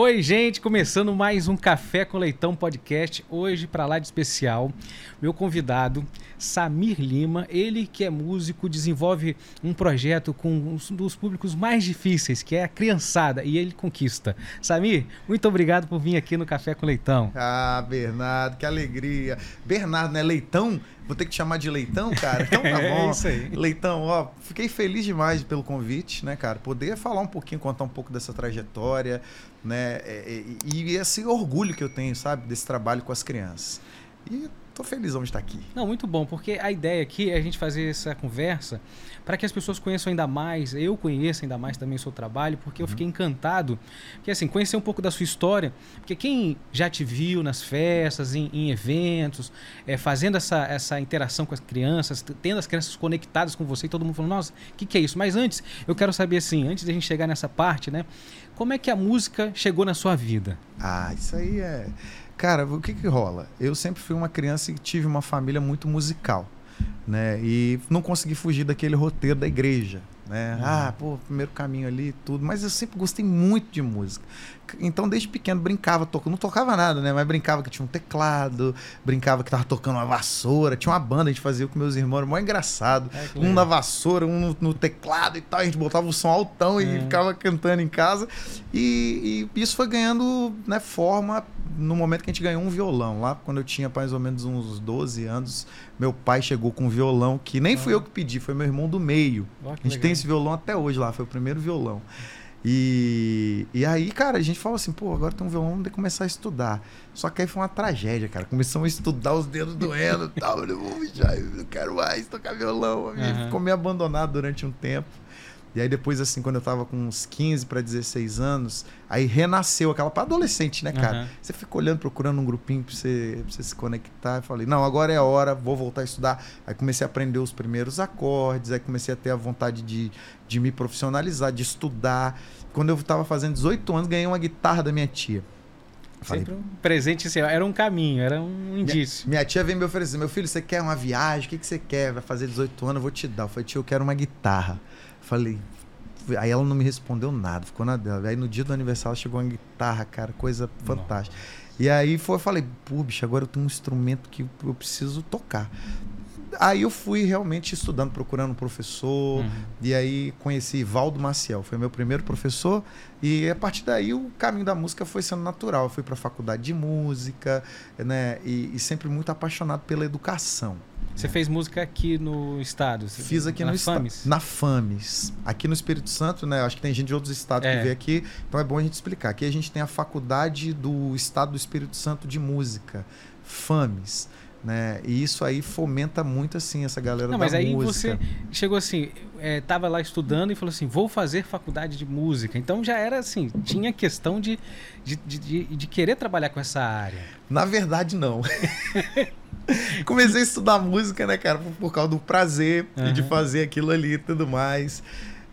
Oi, gente, começando mais um Café com Leitão podcast. Hoje, para lá de especial, meu convidado, Samir Lima, ele que é músico, desenvolve um projeto com um dos públicos mais difíceis, que é a criançada, e ele conquista. Samir, muito obrigado por vir aqui no Café com Leitão. Ah, Bernardo, que alegria. Bernardo, né? Leitão? Vou ter que te chamar de Leitão, cara? Então tá É bom. isso aí. Leitão, ó, fiquei feliz demais pelo convite, né, cara? Poder falar um pouquinho, contar um pouco dessa trajetória, né? é, é, E, esse orgulho que eu tenho, sabe, desse trabalho com as crianças. E tô felizão de estar aqui. Não, muito bom, porque a ideia aqui é a gente fazer essa conversa para que as pessoas conheçam ainda mais, eu conheça ainda mais também o seu trabalho, porque eu fiquei encantado, porque assim, conhecer um pouco da sua história, porque quem já te viu nas festas, em, em eventos, é, fazendo essa, essa interação com as crianças, tendo as crianças conectadas com você, e todo mundo falando, nossa, o que, que é isso? Mas antes, eu quero saber assim, antes da gente chegar nessa parte, né, como é que a música chegou na sua vida? Ah, isso aí é. Cara, o que que rola? Eu sempre fui uma criança e tive uma família muito musical, né? E não consegui fugir daquele roteiro da igreja, né? Uhum. Ah, pô, primeiro caminho ali, tudo. Mas eu sempre gostei muito de música. Então, desde pequeno, brincava, to... não tocava nada, né? Mas brincava que tinha um teclado, brincava que tava tocando uma vassoura. Tinha uma banda, a gente fazia com meus irmãos, era mó engraçado. É, Um na vassoura, um no, no teclado e tal. A gente botava o som altão É. e ficava cantando em casa. E, e isso foi ganhando né, forma no momento que a gente ganhou um violão. Lá quando eu tinha mais ou menos uns 12 anos, meu pai chegou com um violão que nem fui Ah. eu que pedi, foi meu irmão do meio. Que A gente legal. tem esse violão até hoje lá, foi o primeiro violão. E, e aí, cara, a gente falou assim, pô, agora tem um violão, vamos começar a estudar. Só que aí foi uma tragédia, cara. Começamos a estudar os dedos doendo e tal. Eu falei, "Pô, já, eu não quero mais tocar violão. Aham. ficou meio abandonado durante um tempo. E aí depois, assim, quando eu tava com uns 15 para 16 anos, aí renasceu aquela para adolescente, né, cara? Aham. Você fica olhando, procurando um grupinho pra você, pra você se conectar. Eu falei, não, agora é a hora, vou voltar a estudar. Aí comecei a aprender os primeiros acordes, aí comecei a ter a vontade de, de me profissionalizar, de estudar. Quando eu tava fazendo 18 anos, ganhei uma guitarra da minha tia. Falei, Sempre um presente, assim, era um caminho, era um indício. minha tia veio me oferecer, meu filho, você quer uma viagem? O que, que você quer? Vai fazer 18 anos, eu vou te dar. Eu falei, tio, eu quero uma guitarra. Falei, aí ela não me respondeu nada, ficou na dela. Aí no dia do aniversário chegou uma guitarra, cara, coisa fantástica. E aí foi, eu falei, pô, bicho, agora eu tenho um instrumento que eu preciso tocar. Aí eu fui realmente estudando, procurando um professor, Uhum. e aí conheci Valdo Maciel, foi meu primeiro professor, e a partir daí o caminho da música foi sendo natural. Eu fui para a faculdade de música, né, e, e sempre muito apaixonado pela educação. Você fez música aqui no estado? Você- Fiz aqui na no. FAMES? Na FAMES. Aqui no Espírito Santo, né? Acho que tem gente de outros estados É. que vê aqui. Então é bom a gente explicar. Aqui a gente tem a Faculdade do Estado do Espírito Santo de Música, FAMES. Né? E isso aí fomenta muito assim essa galera Não, da mas aí música. você chegou assim, é, tava lá estudando e falou assim, vou fazer faculdade de música. Então já era assim, tinha questão de, de, de, de- querer trabalhar com essa área. Na verdade, não. Comecei a estudar música, né, cara, por, por causa do prazer e de fazer aquilo ali e tudo mais.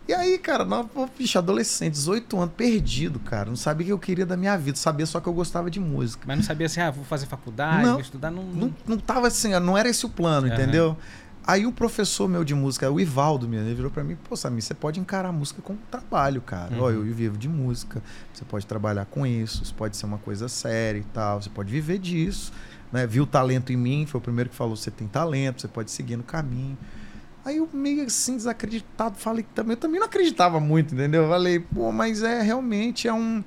E aí, cara, pô, bicho, adolescente, 18 anos, perdido, cara. Não sabia o que eu queria da minha vida, sabia só que eu gostava de música. Mas não sabia assim, ah, vou fazer faculdade, Não. vou estudar. Não, Não, não tava assim, não era esse o plano, Aham. entendeu? Aí o professor meu de música, o Ivaldo, meu, ele virou pra mim, pô, Samir, você pode encarar a música como trabalho, cara. Uhum. Ó, eu vivo de música, você pode trabalhar com isso, isso pode ser uma coisa séria e tal, você pode viver disso, né? Viu o talento em mim, foi o primeiro que falou, você tem talento, você pode seguir no caminho. Aí eu meio assim, desacreditado, falei também, eu também não acreditava muito, entendeu? Eu falei, pô, mas é realmente é um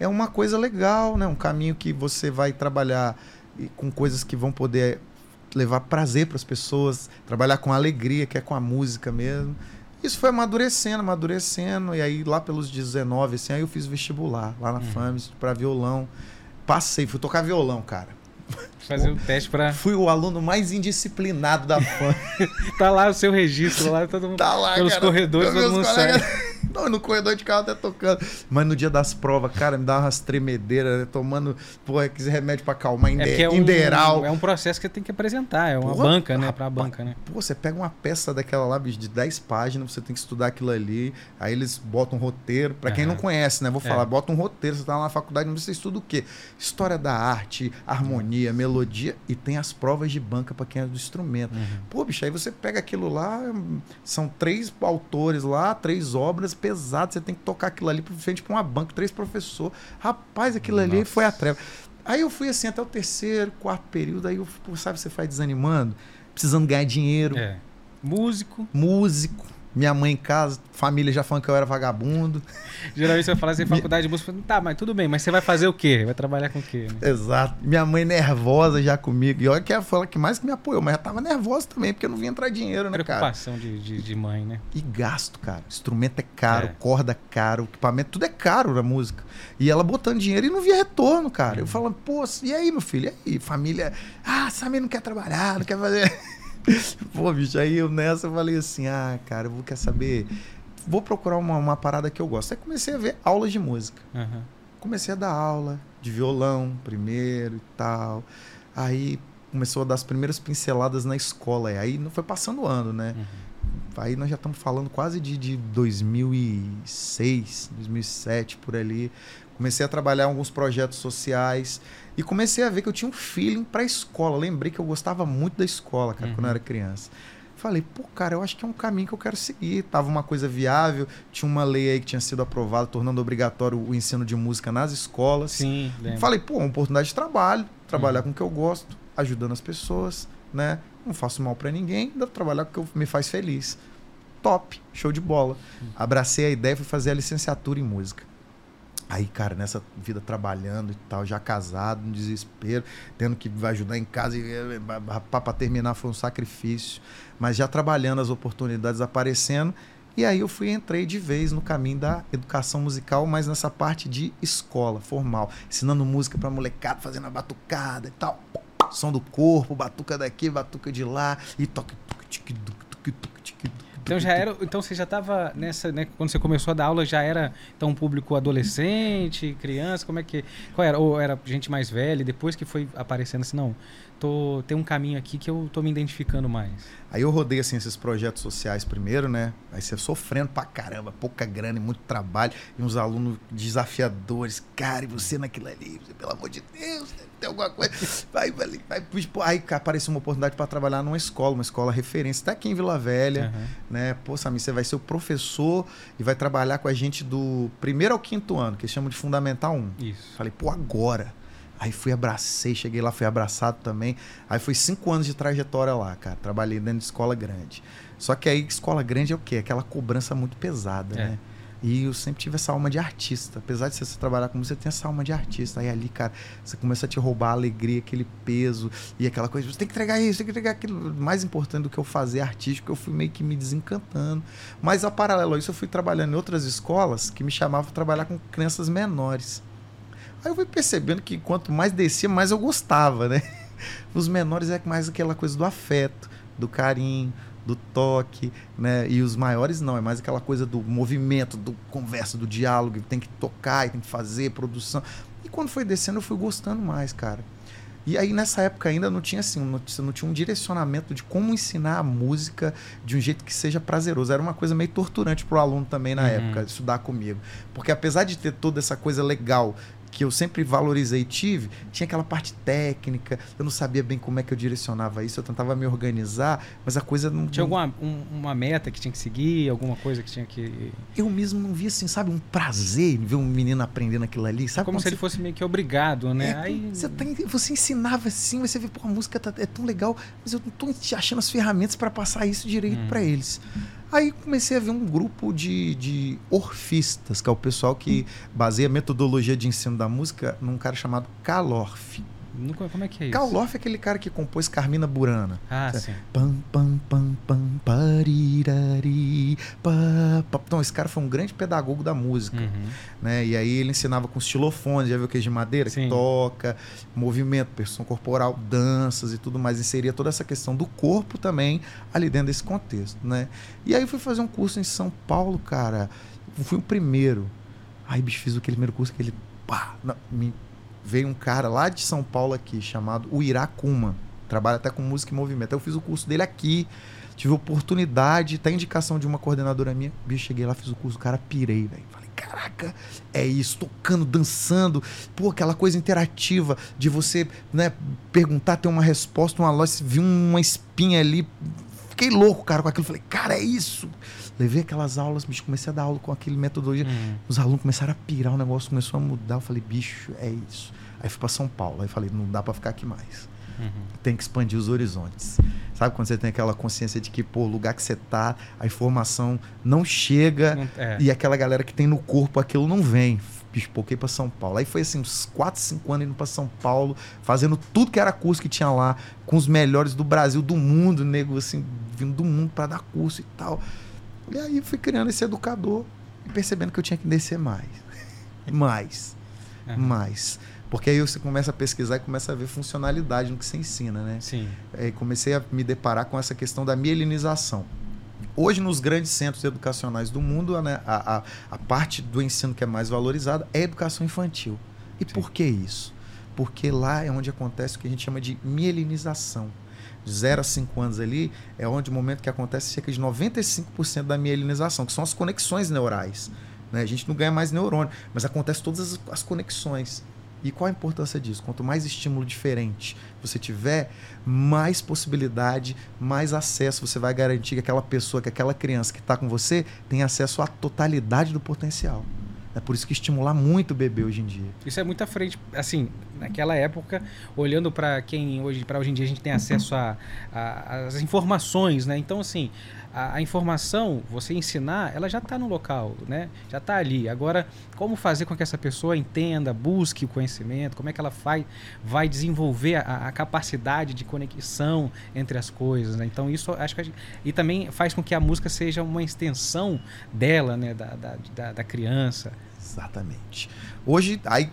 é uma coisa legal, né? Um caminho que você vai trabalhar e com coisas que vão poder levar prazer para as pessoas, trabalhar com alegria, que é com a música mesmo. Isso foi amadurecendo, amadurecendo, e aí lá pelos 19, assim, aí eu fiz vestibular, lá na Uhum. FAMES, para violão. Passei, fui tocar violão, cara. fazer o teste pra. Fui o aluno mais indisciplinado da FAMES. Tá lá o seu registro, lá todo mundo. Tá lá, Pelos cara. corredores, todo mundo colegas- Não, no corredor de carro até tocando. Mas no dia das provas, cara, me dava umas tremedeiras, né? tomando, pô, aquele remédio pra acalmar, É inde é um, Inderal. é um processo que tem que apresentar, é uma banca, né? Pra banca, né? Pô, você pega uma peça daquela lá, bicho, de 10 páginas, você tem que estudar aquilo ali. Aí eles botam um roteiro. Pra quem Aham. não conhece, né? Vou falar, É. bota um roteiro. Você tá lá na faculdade, você estuda o quê? História da arte, harmonia, melodia e tem as provas de banca pra quem é do instrumento. Uhum. Pô, bicho, aí você pega aquilo lá, são três autores lá, três obras, pesado, você tem que tocar aquilo ali frente pra uma banca, três professores. Rapaz, aquilo ali Nossa. foi a treva. Aí eu fui assim até o terceiro, quarto período, aí eu, sabe, você vai desanimando, precisando ganhar dinheiro. É. Músico. Músico minha mãe em casa, família já falando que eu era vagabundo. Geralmente você vai falar assim, faculdade de música, tá, mas tudo bem, mas você vai fazer o quê? Vai trabalhar com o quê? Né? Exato. Minha mãe nervosa já comigo. E olha que foi ela que mais que me apoiou, mas já tava nervosa também, porque não vinha entrar dinheiro, né, Preocupação cara? Preocupação de, de, de, mãe, né? E gasto, cara. Instrumento é caro, é. corda caro, equipamento, tudo é caro na música. E ela botando dinheiro e não via retorno, cara. Eu uhum. falando, pô, e aí, meu filho? E aí, família? Ah, Samir não quer trabalhar, não quer fazer. Pô, bicho, aí eu nessa eu falei assim: ah, cara, eu vou quer saber. Vou procurar uma, uma parada que eu gosto. Aí comecei a ver aulas de música. Uhum. Comecei a dar aula de violão primeiro e tal. Aí começou a dar as primeiras pinceladas na escola. Aí não foi passando o ano, né? Uhum. Aí nós já estamos falando quase de, de 2006, 2007, por ali. Comecei a trabalhar em alguns projetos sociais. E comecei a ver que eu tinha um feeling pra escola. Lembrei que eu gostava muito da escola, cara, uhum. quando eu era criança. Falei, pô, cara, eu acho que é um caminho que eu quero seguir. Tava uma coisa viável, tinha uma lei aí que tinha sido aprovada, tornando obrigatório o ensino de música nas escolas. Sim, lembro. Falei, pô, uma oportunidade de trabalho, trabalhar uhum. com o que eu gosto, ajudando as pessoas, né? Não faço mal para ninguém, devo trabalhar com o que me faz feliz. Top, show de bola. Abracei a ideia e fui fazer a licenciatura em música. Aí, cara, nessa vida trabalhando e tal, já casado, no desespero, tendo que ajudar em casa, e para terminar foi um sacrifício, mas já trabalhando as oportunidades aparecendo. E aí eu fui entrei de vez no caminho da educação musical, mas nessa parte de escola formal, ensinando música para molecada, fazendo a batucada e tal. Som do corpo, batuca daqui, batuca de lá, e toque, então já era, então você já estava nessa, né, quando você começou a dar aula já era então um público adolescente, criança, como é que, qual era? Ou era gente mais velha, depois que foi aparecendo assim, não, tô, tem um caminho aqui que eu tô me identificando mais. Aí eu rodei assim esses projetos sociais primeiro, né? Aí você sofrendo pra caramba, pouca grana e muito trabalho, e uns alunos desafiadores, cara, e você naquilo ali, você, pelo amor de Deus, tem alguma coisa. Vai, vai, vai. Aí apareceu uma oportunidade para trabalhar numa escola, uma escola referência, até aqui em Vila Velha, uhum. né? Pô, Samir, você vai ser o professor e vai trabalhar com a gente do primeiro ao quinto ano, que eles chamam de Fundamental 1. Isso. Falei, pô, agora Aí fui, abracei, cheguei lá, fui abraçado também. Aí foi cinco anos de trajetória lá, cara. Trabalhei dentro de escola grande. Só que aí, escola grande é o quê? Aquela cobrança muito pesada, é. né? E eu sempre tive essa alma de artista. Apesar de você trabalhar com você, tem essa alma de artista. Aí ali, cara, você começa a te roubar a alegria, aquele peso e aquela coisa. Você tem que entregar isso, tem que entregar aquilo. Mais importante do que eu fazer artístico, eu fui meio que me desencantando. Mas, a paralelo a isso, eu fui trabalhando em outras escolas que me chamavam para trabalhar com crianças menores. Aí eu fui percebendo que quanto mais descia, mais eu gostava, né? Os menores é mais aquela coisa do afeto, do carinho, do toque, né? E os maiores não, é mais aquela coisa do movimento, do conversa, do diálogo, tem que tocar, tem que fazer produção. E quando foi descendo, eu fui gostando mais, cara. E aí nessa época ainda não tinha assim, não, não tinha um direcionamento de como ensinar a música de um jeito que seja prazeroso. Era uma coisa meio torturante para o aluno também na uhum. época estudar comigo, porque apesar de ter toda essa coisa legal que eu sempre valorizei e tive, tinha aquela parte técnica, eu não sabia bem como é que eu direcionava isso, eu tentava me organizar, mas a coisa não. Tinha alguma um, uma meta que tinha que seguir, alguma coisa que tinha que. Eu mesmo não via assim, sabe, um prazer em ver um menino aprendendo aquilo ali, sabe? Como se você... ele fosse meio que obrigado, né? É, Aí... você, você ensinava assim, você vê, pô, a música tá, é tão legal, mas eu não tô achando as ferramentas para passar isso direito hum. para eles. Aí comecei a ver um grupo de, de orfistas, que é o pessoal que baseia a metodologia de ensino da música num cara chamado Calorf. Como é que é isso? Karloff é aquele cara que compôs Carmina Burana. Ah, sim. Pam, pam, pam, pam, parirari, pa, pa. Então, esse cara foi um grande pedagogo da música. Uhum. Né? E aí ele ensinava com estilofones, já viu que é de madeira? Sim. Que toca, movimento, percussão corporal, danças e tudo mais. Inseria toda essa questão do corpo também ali dentro desse contexto, né? E aí fui fazer um curso em São Paulo, cara. Fui o primeiro. Aí, bicho, fiz aquele primeiro curso que ele... Pá, não, me veio um cara lá de São Paulo aqui, chamado Uiracuma. Trabalha até com música e movimento. Eu fiz o curso dele aqui. Tive oportunidade, até indicação de uma coordenadora minha. Bicho, cheguei lá, fiz o curso, o cara pirei, velho. Falei, caraca, é isso, tocando, dançando. Pô, aquela coisa interativa de você, né, perguntar, ter uma resposta, uma loja, viu uma espinha ali. fiquei louco, cara, com aquilo. Falei, cara, é isso. Levei aquelas aulas, bicho, comecei a dar aula com aquele metodologia. Uhum. Os alunos começaram a pirar, o negócio começou a mudar. Eu falei, bicho, é isso. Aí fui para São Paulo. Aí falei, não dá para ficar aqui mais. Uhum. Tem que expandir os horizontes. Sabe quando você tem aquela consciência de que, pô, o lugar que você tá, a informação não chega é. e aquela galera que tem no corpo aquilo não vem. Pipoquei para São Paulo. Aí foi assim, uns 4, 5 anos indo para São Paulo, fazendo tudo que era curso que tinha lá, com os melhores do Brasil, do mundo, nego, assim, vindo do mundo para dar curso e tal. E aí fui criando esse educador e percebendo que eu tinha que descer mais. mais. Aham. Mais. Porque aí você começa a pesquisar e começa a ver funcionalidade no que você ensina, né? Sim. Aí comecei a me deparar com essa questão da mielinização. Hoje, nos grandes centros educacionais do mundo, né, a, a, a parte do ensino que é mais valorizada é a educação infantil. E Sim. por que isso? Porque lá é onde acontece o que a gente chama de mielinização. De 0 a 5 anos ali é onde o momento que acontece cerca de 95% da mielinização, que são as conexões neurais. Né? A gente não ganha mais neurônio, mas acontece todas as, as conexões. E qual a importância disso? Quanto mais estímulo diferente você tiver, mais possibilidade, mais acesso você vai garantir que aquela pessoa, que aquela criança que está com você tem acesso à totalidade do potencial. É por isso que estimular muito o bebê hoje em dia. Isso é muito à frente, assim, naquela época, olhando para quem hoje, para hoje em dia a gente tem acesso às informações, né? Então, assim, a, a informação, você ensinar, ela já está no local, né? Já está ali. Agora, como fazer com que essa pessoa entenda, busque o conhecimento, como é que ela vai, vai desenvolver a, a capacidade de conexão entre as coisas, né? Então, isso acho que a gente, e também faz com que a música seja uma extensão dela, né? Da, da, da, da criança. Exatamente. Hoje, aí,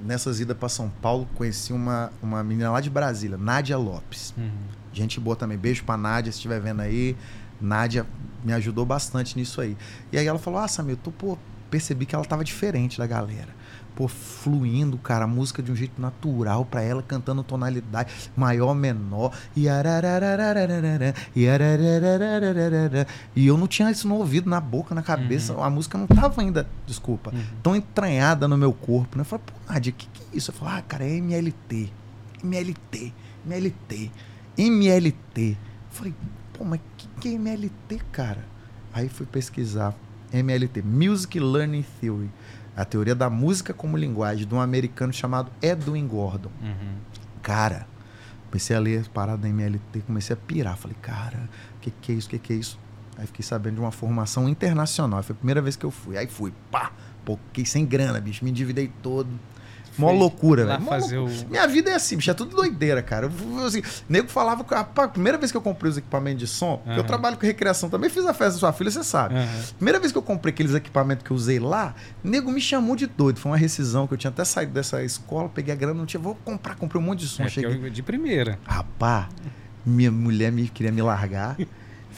nessas idas para São Paulo, conheci uma, uma menina lá de Brasília, Nádia Lopes. Uhum. Gente boa também. Beijo pra Nádia, se estiver vendo aí. Nádia me ajudou bastante nisso aí. E aí ela falou: Ah, Samir, eu tô, pô, percebi que ela tava diferente da galera. Pô, fluindo, cara, a música de um jeito natural pra ela, cantando tonalidade maior, menor. E e eu não tinha isso no ouvido, na boca, na cabeça. A música não tava ainda, desculpa, Uhum. tão entranhada no meu corpo. Né? Eu falei, pô, Nádia, o que, que é isso? Eu falei, ah, cara, é MLT. MLT, MLT, MLT. Eu falei, pô, mas o que, que é MLT, cara? Aí fui pesquisar. MLT, Music Learning Theory. A teoria da música como linguagem de um americano chamado Edwin Gordon. Uhum. Cara, comecei a ler as paradas da MLT, comecei a pirar. Falei, cara, o que, que é isso? O que, que é isso? Aí fiquei sabendo de uma formação internacional. Foi a primeira vez que eu fui. Aí fui, pá, pô, fiquei sem grana, bicho. Me endividei todo. Mó loucura, velho. Fazer loucura. o- Minha vida é assim, bicho, é tudo doideira, cara. Eu, assim, nego falava, que, a primeira vez que eu comprei os equipamentos de som, porque eu trabalho com recreação também, fiz a festa da sua filha, você sabe. Aham. Primeira vez que eu comprei aqueles equipamentos que eu usei lá, nego me chamou de doido. Foi uma rescisão que eu tinha até saído dessa escola, peguei a grana, não tinha, vou comprar, comprei um monte de som. É, cheguei, de primeira. Rapá, minha mulher me queria me largar.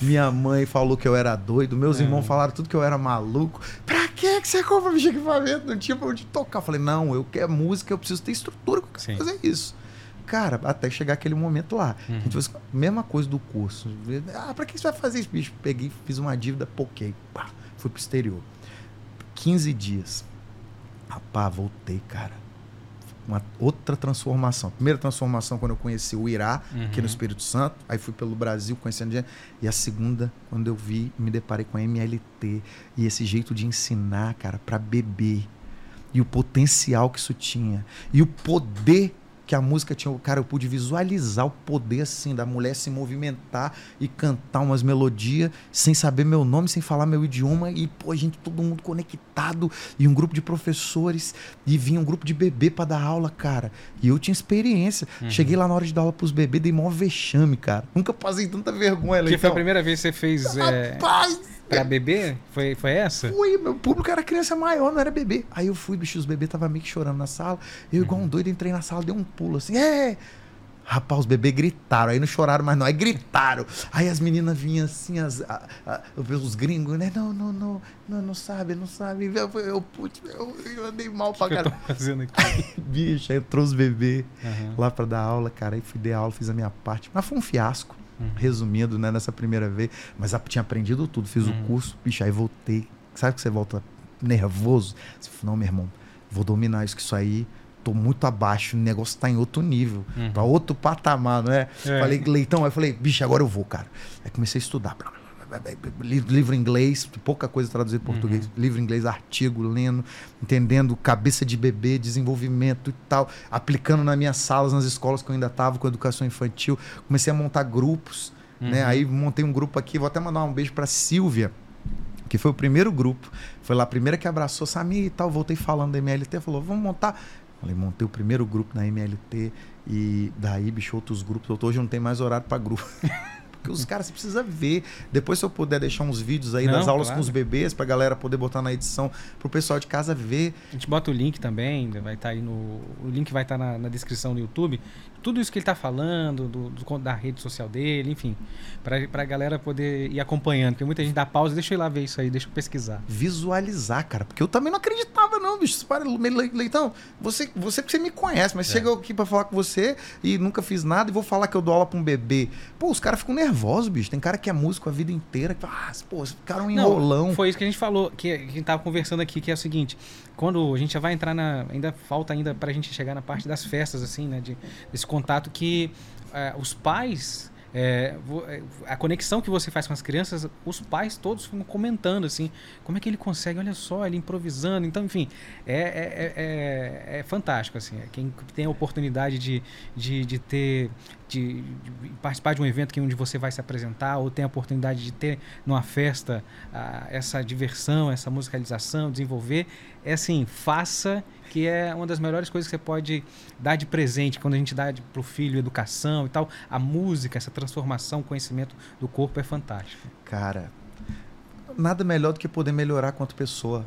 Minha mãe falou que eu era doido. Meus É. irmãos falaram tudo que eu era maluco. Pra que você compra bicho equipamento? Não tinha pra onde tocar. Eu falei, não, eu quero música, eu preciso ter estrutura pra Sim. fazer isso. Cara, até chegar aquele momento lá. A Uhum. fez a mesma coisa do curso. Ah, pra que você vai fazer isso, bicho? Peguei, fiz uma dívida, poquei. Pá, fui pro exterior. 15 dias. Rapá, voltei, cara. Uma outra transformação. Primeira transformação quando eu conheci o Irá, aqui Uhum. no Espírito Santo. Aí fui pelo Brasil conhecendo gente. E a segunda, quando eu vi, me deparei com a MLT. E esse jeito de ensinar, cara, para beber. E o potencial que isso tinha. E o poder que a música tinha. Cara, eu pude visualizar o poder, assim, da mulher se movimentar e cantar umas melodias sem saber meu nome, sem falar meu idioma. E, pô, gente, todo mundo conectado. E um grupo de professores. E vinha um grupo de bebê para dar aula, cara. E eu tinha experiência. Uhum. Cheguei lá na hora de dar aula pros bebês, dei maior vexame, cara. Nunca passei tanta vergonha. Que foi a primeira vez que você fez é, Rapaz! Pra beber? Foi, foi essa? Fui, meu público era criança maior, não era bebê. Aí eu fui, bicho, os bebês estavam meio que chorando na sala. Eu, igual um doido, entrei na sala, dei um pulo assim, é! Rapaz, os bebês gritaram, aí não choraram mais não, aí gritaram. Aí as meninas vinham assim, as, a- a- os gringos, né? Não, não, não, não, não sabe, não sabe. Eu, eu, putz, eu, eu andei mal O pra que eu tô caralho. fazendo aqui? Bicho, aí entrou os bebês Aham. lá pra dar aula, cara. Aí fui dar aula, fiz a minha parte. Mas foi um fiasco, Uhum. resumindo, né, nessa primeira vez. Mas tinha aprendido tudo, fiz Uhum. o curso, bicho, aí voltei. Sabe que você volta nervoso? Você fala, não, meu irmão, vou dominar isso, que isso aí tô muito abaixo, o negócio tá em outro nível, Uhum. pra outro patamar, não é? É. Falei, Leitão, aí falei, bicho, agora eu vou, cara. Aí comecei a estudar. Li- Livro em inglês, pouca coisa traduzido em português. Uhum. Livro em inglês, artigo, lendo, entendendo cabeça de bebê, desenvolvimento e tal, aplicando nas minhas salas, nas escolas que eu ainda estava com educação infantil. Comecei a montar grupos, né? Uhum. Aí montei um grupo aqui, vou até mandar um beijo pra Silvia, que foi o primeiro grupo. Foi lá a primeira que abraçou Samir e tal. Voltei falando da MLT, falou: vamos montar. Falei, montei o primeiro grupo na MLT e daí, bicho, outros grupos. Hoje não tem mais horário pra grupo. Porque os caras você precisa ver. Depois, se eu puder deixar uns vídeos aí Não, das aulas claro. com os bebês, pra galera poder botar na edição, pro pessoal de casa ver. A gente bota o link também, vai estar aí no. O link vai estar na, na descrição do YouTube. Tudo isso que ele está falando, do, do da rede social dele, enfim. Pra, pra galera poder ir acompanhando. Porque muita gente dá pausa, deixa eu ir lá ver isso aí, deixa eu pesquisar. Visualizar, cara. Porque eu também não acreditava, não, bicho. Para, Le- Leitão, você, você porque você me conhece, mas É. chega aqui pra falar com você e nunca fiz nada e vou falar que eu dou aula pra um bebê. Pô, os caras ficam nervosos, bicho. Tem cara que é músico a vida inteira. Que, fala, ah, pô, esse cara é um Não, enrolão. Foi isso que a gente falou, que a gente tava conversando aqui, que é o seguinte, quando a gente já vai entrar na. Ainda falta ainda pra gente chegar na parte das festas, assim, né? De, desse contato que eh, os pais. eh, eh, a conexão que você faz com as crianças, os pais todos ficam comentando assim, como é que ele consegue, olha só, ele improvisando. Então, enfim, é, é, é, é- é fantástico, assim. é Quem tem a oportunidade de, de, de ter. De, de participar de um evento que onde você vai se apresentar, ou tem a oportunidade de ter numa festa ah, essa diversão, essa musicalização, desenvolver, é assim, faça, que é uma das melhores coisas que você pode dar de presente quando a gente dá de, pro filho educação e tal. A música, essa transformação, conhecimento do corpo é fantástico. Cara, nada melhor do que poder melhorar quanto pessoa.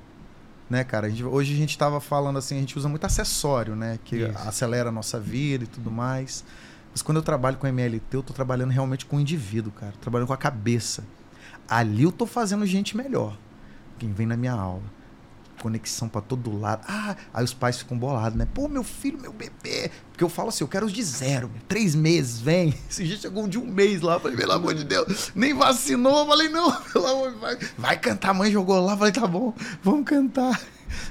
Né, cara? A gente- hoje a gente tava falando assim, a gente usa muito acessório, né? Que Isso. acelera a nossa vida e tudo mais. Mas quando eu trabalho com MLT, eu tô trabalhando realmente com o indivíduo, cara. Trabalhando com a cabeça. Ali eu tô fazendo gente melhor. Quem vem na minha aula. Conexão pra todo lado. Ah, aí os pais ficam bolados, né? Pô, meu filho, meu bebê. Porque eu falo assim, eu quero os de zero. Três meses, vem. Esse dia chegou um de um mês lá. Falei, pelo amor de Deus, nem vacinou. Eu falei, não, pelo amor de vai, vai cantar. A mãe jogou lá. Falei, tá bom, vamos cantar.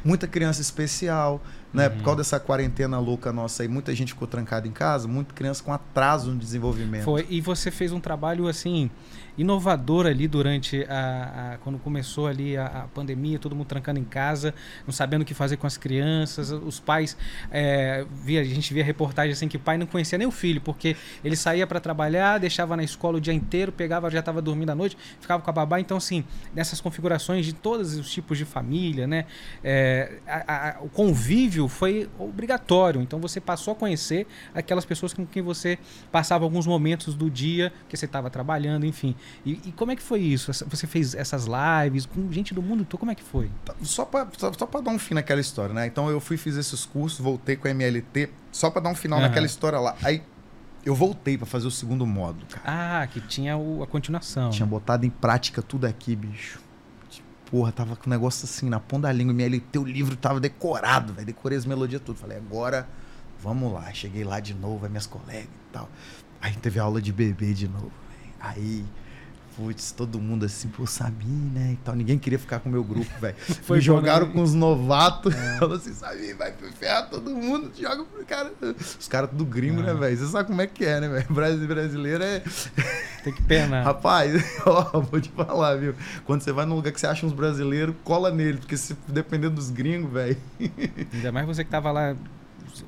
Muita criança especial, né? Por causa dessa quarentena louca nossa aí, muita gente ficou trancada em casa, muita criança com atraso no desenvolvimento. Foi, e você fez um trabalho assim inovador ali durante a, a- quando começou ali a, a pandemia, todo mundo trancando em casa, não sabendo o que fazer com as crianças, os pais é, via a gente via reportagem assim que o pai não conhecia nem o filho, porque ele saía para trabalhar, deixava na escola o dia inteiro, pegava já estava dormindo à noite, ficava com a babá, então assim nessas configurações de todos os tipos de família, né, é, a- o convívio foi obrigatório, então você passou a conhecer aquelas pessoas com quem você passava alguns momentos do dia que você estava trabalhando, enfim. E, e como é que foi isso? Você fez essas lives com gente do mundo todo? Como é que foi? Só pra, só, só pra dar um fim naquela história, né? Então eu fui, fiz esses cursos, voltei com a MLT, só pra dar um final Aham. naquela história lá. Aí eu voltei pra fazer o segundo módulo, cara. Ah, que tinha o- a continuação. Tinha botado em prática tudo aqui, bicho. Porra, tava com um negócio assim na ponta da língua. MLT, o livro tava decorado, velho. Decorei as melodias tudo. Falei, agora vamos lá. Cheguei lá de novo, aí minhas colegas e tal. Aí teve aula de bebê de novo, velho. Aí. Putz, todo mundo assim, pô, Samir, né? E tal. Ninguém queria ficar com o meu grupo, velho. Foi Me bom, jogaram né? com os novatos. Falou assim, Samir, vai ferrar todo mundo. Joga pro cara. Os caras tudo gringo, né, Ah. velho? Você sabe como é que é, né, velho? Brasi- Brasileiro é. Tem que penar. Rapaz, ó, vou te falar, viu? Quando você vai num lugar que você acha uns brasileiros, cola nele, porque se depender dos gringos, velho. Ainda mais você que tava lá,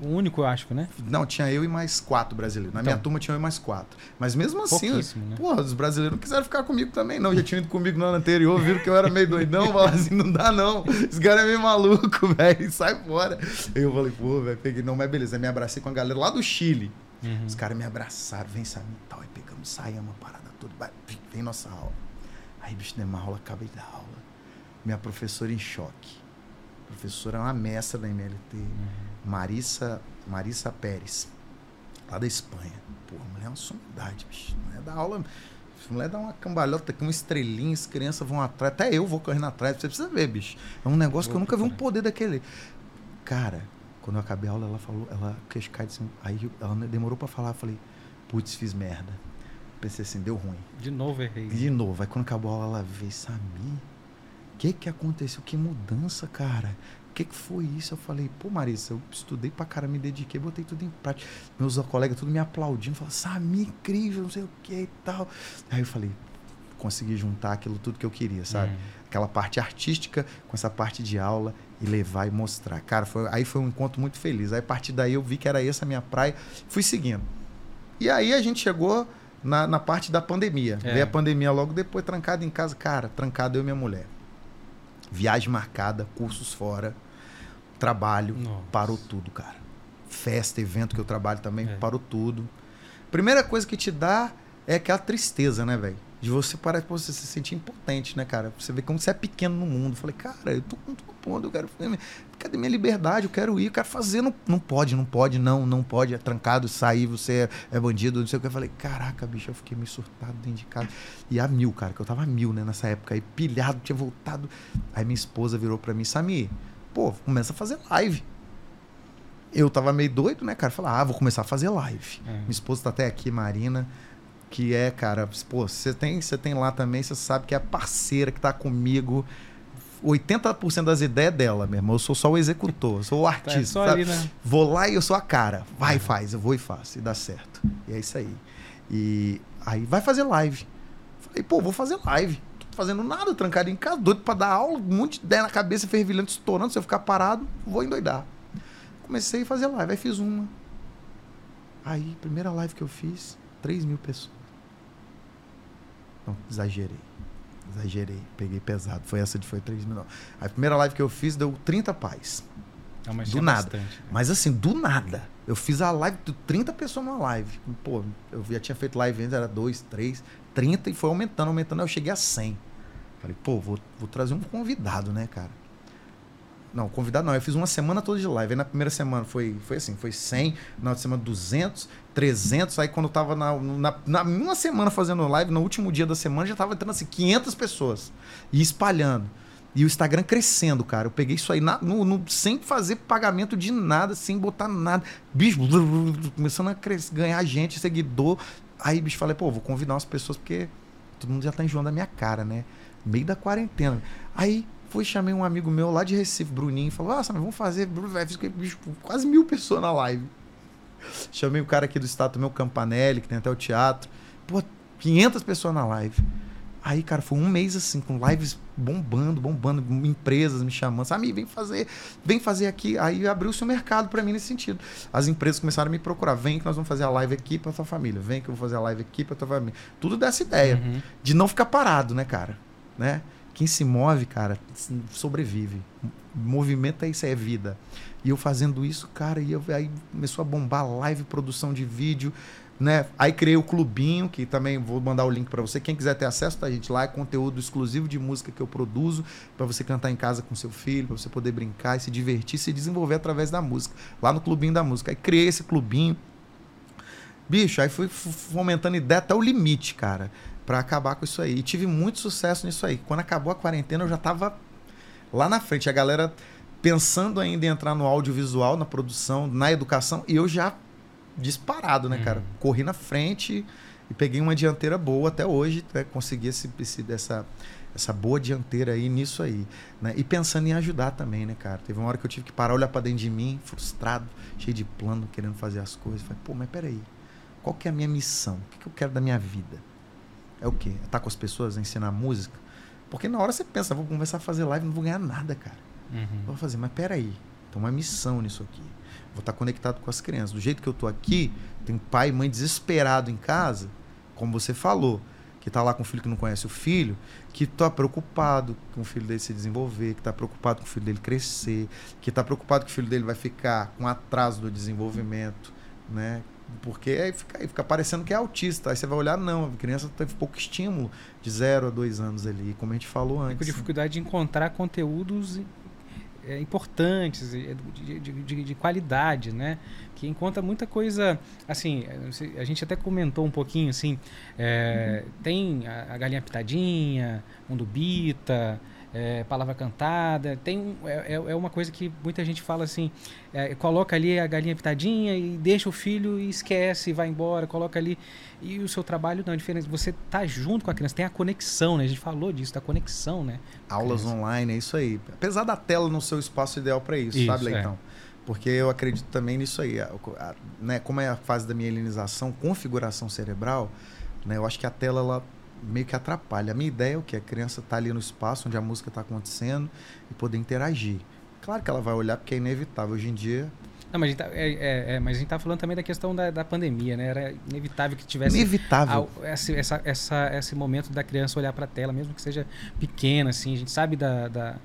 o único, eu acho, né? Não, tinha eu e mais quatro brasileiros. Na minha Então. turma tinha eu e mais quatro. Mas mesmo assim, né? porra, os brasileiros não quiseram ficar comigo também, não. Já tinham ido comigo no ano anterior, viram que eu era meio doidão, falaram assim, não dá não. Esse cara é meio maluco, velho, sai fora. Eu falei, pô, velho, peguei, não, mas beleza. Aí me abracei com a galera lá do Chile. Uhum. Os caras me abraçaram, vem Samir e tal. Aí pegamos, saímos, uma parada toda. vai, Vem nossa aula. Aí, bicho, deu uma aula, acabei da aula. Minha professora em choque. A professora é uma mestra da MLT. Marissa, Marissa Pérez, lá da Espanha. Pô, a mulher é uma sumidade, bicho. A mulher dá aula. A mulher dá uma cambalhota com uma estrelinha, as crianças vão atrás. Até eu vou correndo atrás. Você precisa ver, bicho. É um negócio que eu nunca vi um poder daquele. Cara, quando eu acabei a aula, ela falou, ela queixo cai assim. Aí ela demorou pra falar, eu falei, putz, fiz merda. Pensei assim, deu ruim. De novo errei. De novo, aí quando acabou a aula, ela veio, Samir, o que que aconteceu? Que mudança, cara? Que, que foi isso? Eu falei, pô, Marisa, eu estudei pra cara, me dediquei, botei tudo em prática. Meus colegas tudo me aplaudindo, falaram, Sami, incrível, não sei o que e tal. Aí eu falei, consegui juntar aquilo tudo que eu queria, sabe? Uhum. Aquela parte artística com essa parte de aula e levar e mostrar. Cara, foi, aí foi um encontro muito feliz. Aí a partir daí eu vi que era essa a minha praia, fui seguindo. E aí a gente chegou na, na parte da pandemia. É. Veio a pandemia logo depois, trancado em casa. Cara, trancado eu e minha mulher. Viagem marcada, cursos fora, trabalho, Nossa. parou tudo, cara. Festa, evento que eu trabalho também, é. parou tudo. Primeira coisa que te dá é aquela tristeza, né, velho? De você parar, você se sentir impotente, né, cara? Você vê como você é pequeno no mundo. Eu falei, cara, eu tô com todo ponto, eu quero. Cadê minha liberdade? Eu quero ir, eu quero fazer. Não, não pode, não pode, não, não pode. É trancado, sair, você é, é bandido, não sei o que. Eu falei, caraca, bicho, eu fiquei meio surtado dentro de casa. E a mil, cara, que eu tava a mil, né, nessa época. Aí pilhado, tinha voltado. Aí minha esposa virou pra mim, Sami, pô, começa a fazer live. Eu tava meio doido, né, cara? Falar, ah, vou começar a fazer live. É. Minha esposa tá até aqui, Marina que é, cara, pô, você tem, você tem lá também, você sabe que é a parceira que tá comigo. 80% das ideias é dela, meu irmão. Eu sou só o executor, eu sou o tá, é artista. Ali, né? Vou lá e eu sou a cara. Vai, faz, eu vou e faço. E dá certo. E é isso aí. E aí vai fazer live. Falei, pô, vou fazer live. Tô fazendo nada, trancado em casa, doido pra dar aula, um monte de ideia na cabeça, fervilhando, estourando. Se eu ficar parado, vou endoidar. Comecei a fazer live, aí fiz uma. Aí, primeira live que eu fiz, 3 mil pessoas. Não, exagerei. Exagerei. Peguei pesado. Foi essa de foi 3 mil. A primeira live que eu fiz deu 30 pais. Não, do nada. Bastante, né? Mas assim, do nada. Eu fiz a live, 30 pessoas numa live. Pô, eu já tinha feito live antes, era 2, 3, 30 e foi aumentando, aumentando. Aí eu cheguei a 100. Falei, pô, vou, vou trazer um convidado, né, cara? Não, convidado não. Eu fiz uma semana toda de live. Aí na primeira semana foi, foi assim, foi 100, na outra semana 200, 300. Aí quando eu tava na, na, na uma semana fazendo live, no último dia da semana já tava entrando assim 500 pessoas. E espalhando. E o Instagram crescendo, cara. Eu peguei isso aí na, no, no, sem fazer pagamento de nada, sem botar nada. Bicho, começando a crescer, ganhar gente, seguidor. Aí, bicho, falei, pô, vou convidar umas pessoas porque todo mundo já tá enjoando da minha cara, né? Meio da quarentena. Aí Fui, chamei um amigo meu lá de Recife, Bruninho, e falou: Nossa, mas vamos fazer. Quase mil pessoas na live. Chamei o cara aqui do estado, meu Campanelli, que tem até o teatro. Pô, 500 pessoas na live. Aí, cara, foi um mês assim, com lives bombando, bombando, empresas me chamando, sabe, vem fazer, vem fazer aqui. Aí abriu-se o mercado para mim nesse sentido. As empresas começaram a me procurar, vem que nós vamos fazer a live aqui para tua família, vem que eu vou fazer a live aqui para tua família. Tudo dessa ideia uhum. de não ficar parado, né, cara? Né? Quem se move, cara, sobrevive. Movimento é isso, é vida. E eu fazendo isso, cara, e eu, aí começou a bombar live, produção de vídeo, né? Aí criei o clubinho, que também vou mandar o link para você. Quem quiser ter acesso, tá, gente? Lá é conteúdo exclusivo de música que eu produzo para você cantar em casa com seu filho, para você poder brincar e se divertir, se desenvolver através da música. Lá no clubinho da música. Aí criei esse clubinho. Bicho, aí fui fomentando ideia até o limite, cara para acabar com isso aí. E tive muito sucesso nisso aí. Quando acabou a quarentena, eu já estava lá na frente. A galera pensando ainda em entrar no audiovisual, na produção, na educação, e eu já disparado, né, uhum. cara? Corri na frente e peguei uma dianteira boa até hoje, né? consegui esse, esse, essa, essa boa dianteira aí nisso aí, né? E pensando em ajudar também, né, cara? Teve uma hora que eu tive que parar, olhar para dentro de mim, frustrado, cheio de plano, querendo fazer as coisas. Falei, pô, mas peraí, qual que é a minha missão? O que, que eu quero da minha vida? É o quê? É estar tá com as pessoas, ensinar música? Porque na hora você pensa, vou começar a fazer live, não vou ganhar nada, cara. Uhum. Vou fazer, mas peraí, tem uma missão nisso aqui. Vou estar tá conectado com as crianças. Do jeito que eu tô aqui, tem pai e mãe desesperado em casa, como você falou, que está lá com o filho que não conhece o filho, que está preocupado com o filho dele se desenvolver, que está preocupado com o filho dele crescer, que está preocupado que o filho dele vai ficar com atraso do desenvolvimento, né? Porque aí fica, aí fica parecendo que é autista. Aí você vai olhar, não, a criança teve pouco estímulo de zero a dois anos ali, como a gente falou antes. Com dificuldade de encontrar conteúdos é, importantes, de, de, de, de, qualidade, né? Que encontra muita coisa, assim, a gente até comentou um pouquinho, assim, é, uhum. tem a, a, Galinha Pitadinha, Mundo Bita, é, palavra cantada. Tem um, é, é, é uma coisa que muita gente fala assim: é, coloca ali a galinha pitadinha e deixa o filho e esquece, e vai embora, coloca ali. E o seu trabalho não é diferente. Você tá junto com a criança, tem a conexão, né? A gente falou disso, da conexão, né? Aulas online, é isso aí. Apesar da tela não ser o espaço ideal para isso, isso, sabe, Leitão? É. Porque eu acredito também nisso aí. A, a, né, como é a fase da mielinização, configuração cerebral, né, eu acho que a tela ela meio que atrapalha. A minha ideia é o que? A criança está ali no espaço onde a música está acontecendo e poder interagir. Claro que ela vai olhar porque é inevitável. Hoje em dia. Não, mas a gente tá, é, é, é, mas a gente tá falando também da questão da, da pandemia, né? Era inevitável que tivesse. Inevitável. A, esse, essa, essa, esse momento da criança olhar para a tela, mesmo que seja pequena, assim. A gente sabe da, da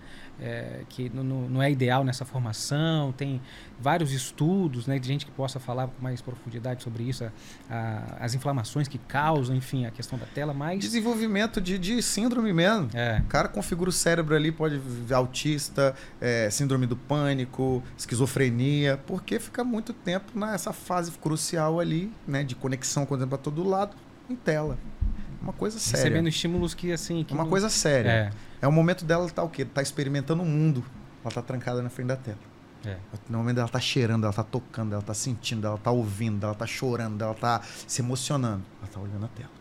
é, que não, não, é ideal nessa formação, tem vários estudos né, de gente que possa falar com mais profundidade sobre isso, a, a, as inflamações que causam, enfim, a questão da tela, mas... Desenvolvimento de, de síndrome mesmo. É. O cara configura o cérebro ali, pode autista, é, síndrome do pânico, esquizofrenia, porque fica muito tempo nessa fase crucial ali, né, de conexão, por exemplo, para todo lado, em tela. Uma coisa séria. Recebendo estímulos que, assim... Que uma não... coisa séria. É. É o momento dela estar tá, o quê? Tá experimentando o mundo. Ela tá trancada na frente da tela. É. No momento dela tá cheirando, ela tá tocando, ela tá sentindo, ela tá ouvindo, ela tá chorando, ela tá se emocionando. Ela tá olhando a tela.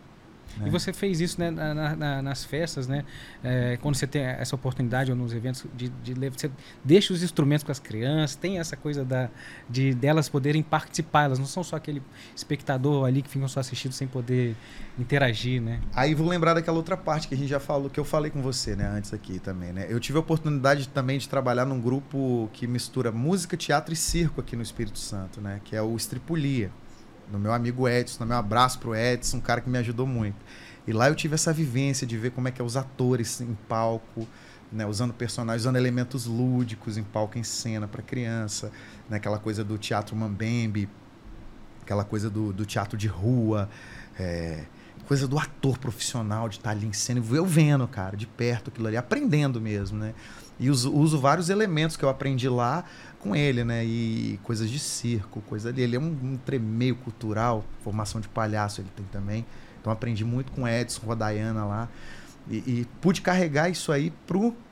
E você fez isso né, na, na, nas festas, né? É, quando você tem essa oportunidade ou nos eventos de, de, você deixa os instrumentos com as crianças, tem essa coisa da, de delas poderem participar, elas não são só aquele espectador ali que ficam só assistindo sem poder interagir, né? Aí vou lembrar daquela outra parte que a gente já falou, que eu falei com você, né, antes aqui também, né? Eu tive a oportunidade também de trabalhar num grupo que mistura música, teatro e circo aqui no Espírito Santo, né? Que é o Estripulia no meu amigo Edson, meu abraço pro Edson, um cara que me ajudou muito. E lá eu tive essa vivência de ver como é que é os atores em palco, né, usando personagens, usando elementos lúdicos em palco, em cena para criança, né, aquela coisa do teatro mambembe, aquela coisa do, do teatro de rua, é, coisa do ator profissional de estar tá ali em cena, eu vendo, cara, de perto aquilo ali, aprendendo mesmo, né? E uso, uso vários elementos que eu aprendi lá com ele, né? E coisas de circo, coisa dele. Ele é um, um tremeio cultural, formação de palhaço ele tem também. Então aprendi muito com Edson, com a Dayana lá. E, e pude carregar isso aí